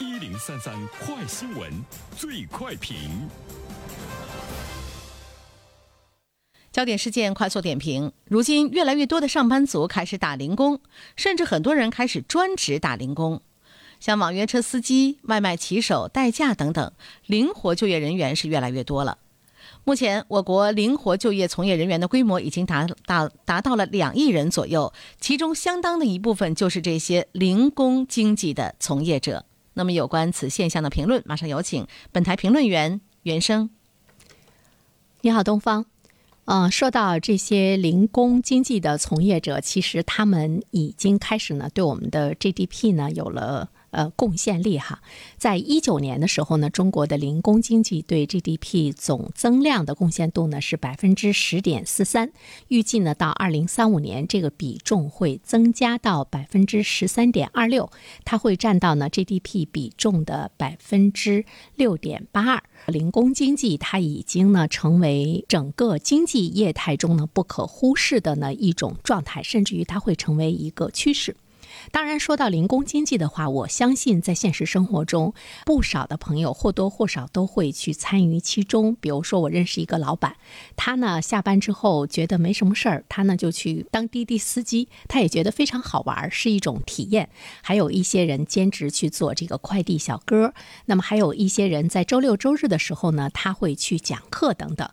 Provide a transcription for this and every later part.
一零三三快新闻，最快评。焦点事件快速点评：如今，越来越多的上班族开始打零工，甚至很多人开始专职打零工。像网约车司机、外卖骑手、代驾等等，灵活就业人员是越来越多了。目前，我国灵活就业从业人员的规模已经达达达到了两亿人左右，其中相当的一部分就是这些零工经济的从业者。那么，有关此现象的评论，马上有请本台评论员袁生。你好，东方。嗯，说到这些零工经济的从业者，其实他们已经开始呢，对我们的 GDP 呢有了。呃，贡献力哈，在一九年的时候呢，中国的零工经济对 GDP 总增量的贡献度呢是百分之十点四三，预计呢到二零三五年这个比重会增加到百分之十三点二六，它会占到呢 GDP 比重的百分之六点八二。零工经济它已经呢成为整个经济业态中呢不可忽视的呢一种状态，甚至于它会成为一个趋势。当然，说到零工经济的话，我相信在现实生活中，不少的朋友或多或少都会去参与其中。比如说，我认识一个老板，他呢下班之后觉得没什么事儿，他呢就去当滴滴司机，他也觉得非常好玩，是一种体验。还有一些人兼职去做这个快递小哥，那么还有一些人在周六周日的时候呢，他会去讲课等等。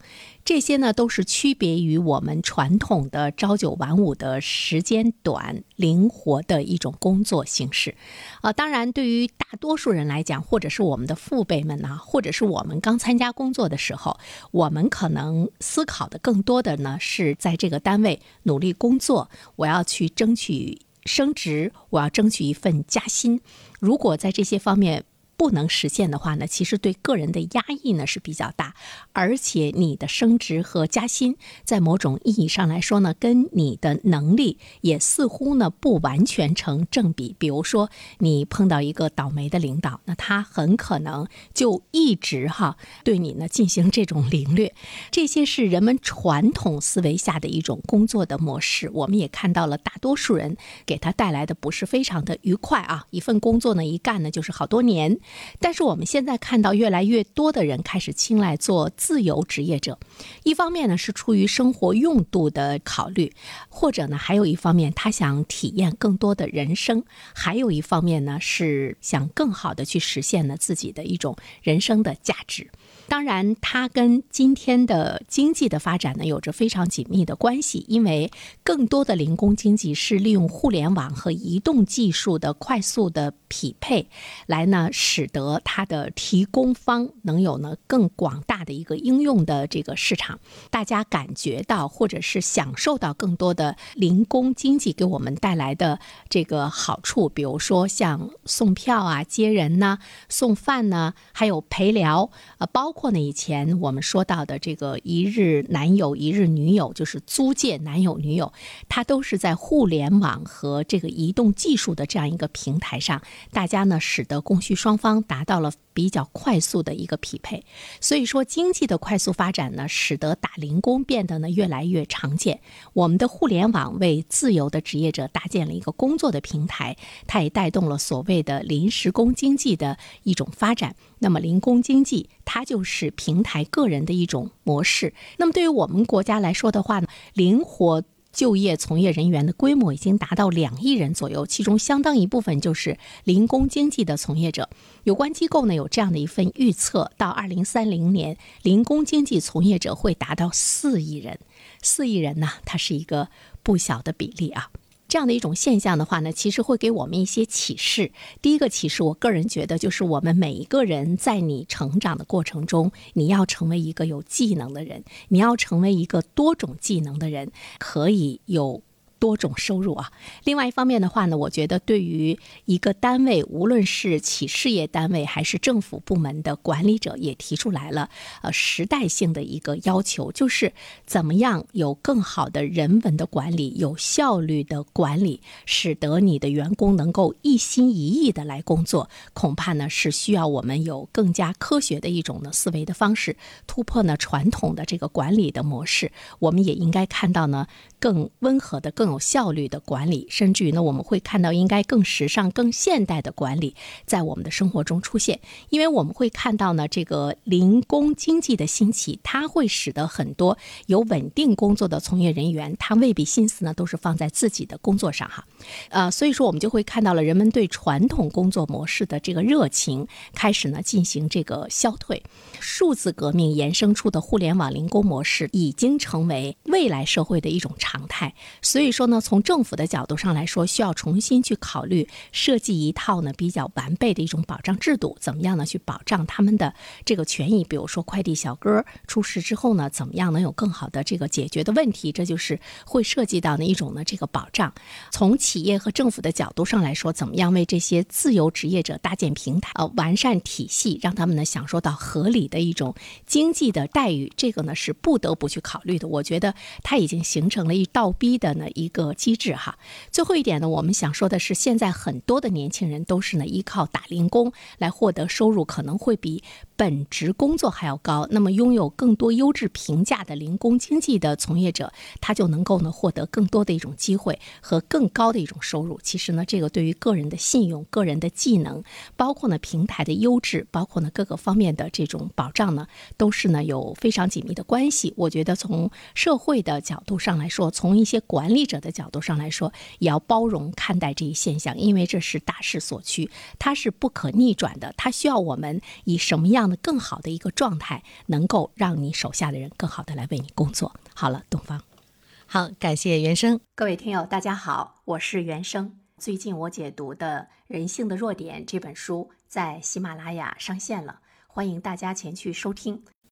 这些呢，都是区别于我们传统的朝九晚五的时间短、灵活的一种工作形式。啊，当然，对于大多数人来讲，或者是我们的父辈们呢，或者是我们刚参加工作的时候，我们可能思考的更多的呢，是在这个单位努力工作，我要去争取升职，我要争取一份加薪。如果在这些方面，不能实现的话呢，其实对个人的压抑呢是比较大，而且你的升职和加薪，在某种意义上来说呢，跟你的能力也似乎呢不完全成正比。比如说，你碰到一个倒霉的领导，那他很可能就一直哈对你呢进行这种凌虐，这些是人们传统思维下的一种工作的模式。我们也看到了大多数人给他带来的不是非常的愉快啊，一份工作呢一干呢就是好多年。但是我们现在看到越来越多的人开始青睐做自由职业者，一方面呢是出于生活用度的考虑，或者呢还有一方面他想体验更多的人生，还有一方面呢是想更好的去实现呢自己的一种人生的价值。当然，它跟今天的经济的发展呢有着非常紧密的关系，因为更多的零工经济是利用互联网和移动技术的快速的匹配，来呢使得它的提供方能有呢更广大的一个应用的这个市场。大家感觉到或者是享受到更多的零工经济给我们带来的这个好处，比如说像送票啊、接人呐、送饭呢，还有陪聊，呃，包。括呢，以前我们说到的这个一日男友、一日女友，就是租借男友、女友，它都是在互联网和这个移动技术的这样一个平台上，大家呢使得供需双方达到了比较快速的一个匹配。所以说，经济的快速发展呢，使得打零工变得呢越来越常见。我们的互联网为自由的职业者搭建了一个工作的平台，它也带动了所谓的临时工经济的一种发展。那么，零工经济它就是平台个人的一种模式。那么，对于我们国家来说的话呢，灵活就业从业人员的规模已经达到两亿人左右，其中相当一部分就是零工经济的从业者。有关机构呢有这样的一份预测：到二零三零年，零工经济从业者会达到四亿人。四亿人呢，它是一个不小的比例啊。这样的一种现象的话呢，其实会给我们一些启示。第一个启示，我个人觉得就是我们每一个人在你成长的过程中，你要成为一个有技能的人，你要成为一个多种技能的人，可以有。多种收入啊。另外一方面的话呢，我觉得对于一个单位，无论是企事业单位还是政府部门的管理者，也提出来了呃时代性的一个要求，就是怎么样有更好的人文的管理，有效率的管理，使得你的员工能够一心一意的来工作。恐怕呢是需要我们有更加科学的一种呢思维的方式，突破呢传统的这个管理的模式。我们也应该看到呢更温和的更。更有效率的管理，甚至于呢，我们会看到应该更时尚、更现代的管理在我们的生活中出现。因为我们会看到呢，这个零工经济的兴起，它会使得很多有稳定工作的从业人员，他未必心思呢都是放在自己的工作上哈。呃，所以说我们就会看到了人们对传统工作模式的这个热情开始呢进行这个消退。数字革命衍生出的互联网零工模式已经成为未来社会的一种常态。所以说呢，从政府的角度上来说，需要重新去考虑设计一套呢比较完备的一种保障制度，怎么样呢去保障他们的这个权益？比如说快递小哥出事之后呢，怎么样能有更好的这个解决的问题？这就是会涉及到呢一种呢这个保障。从企业和政府的角度上来说，怎么样为这些自由职业者搭建平台，呃，完善体系，让他们呢享受到合理的一种经济的待遇？这个呢是不得不去考虑的。我觉得它已经形成了一倒逼的呢一一个机制哈。最后一点呢，我们想说的是，现在很多的年轻人都是呢依靠打零工来获得收入，可能会比本职工作还要高。那么拥有更多优质评价的零工经济的从业者，他就能够呢获得更多的一种机会和更高的一种收入。其实呢，这个对于个人的信用、个人的技能，包括呢平台的优质，包括呢各个方面的这种保障呢，都是呢有非常紧密的关系。我觉得从社会的角度上来说，从一些管理者者的角度上来说，也要包容看待这一现象，因为这是大势所趋，它是不可逆转的。它需要我们以什么样的更好的一个状态，能够让你手下的人更好的来为你工作。好了，东方，好，感谢原生。各位听友，大家好，我是原生。最近我解读的《人性的弱点》这本书在喜马拉雅上线了，欢迎大家前去收听。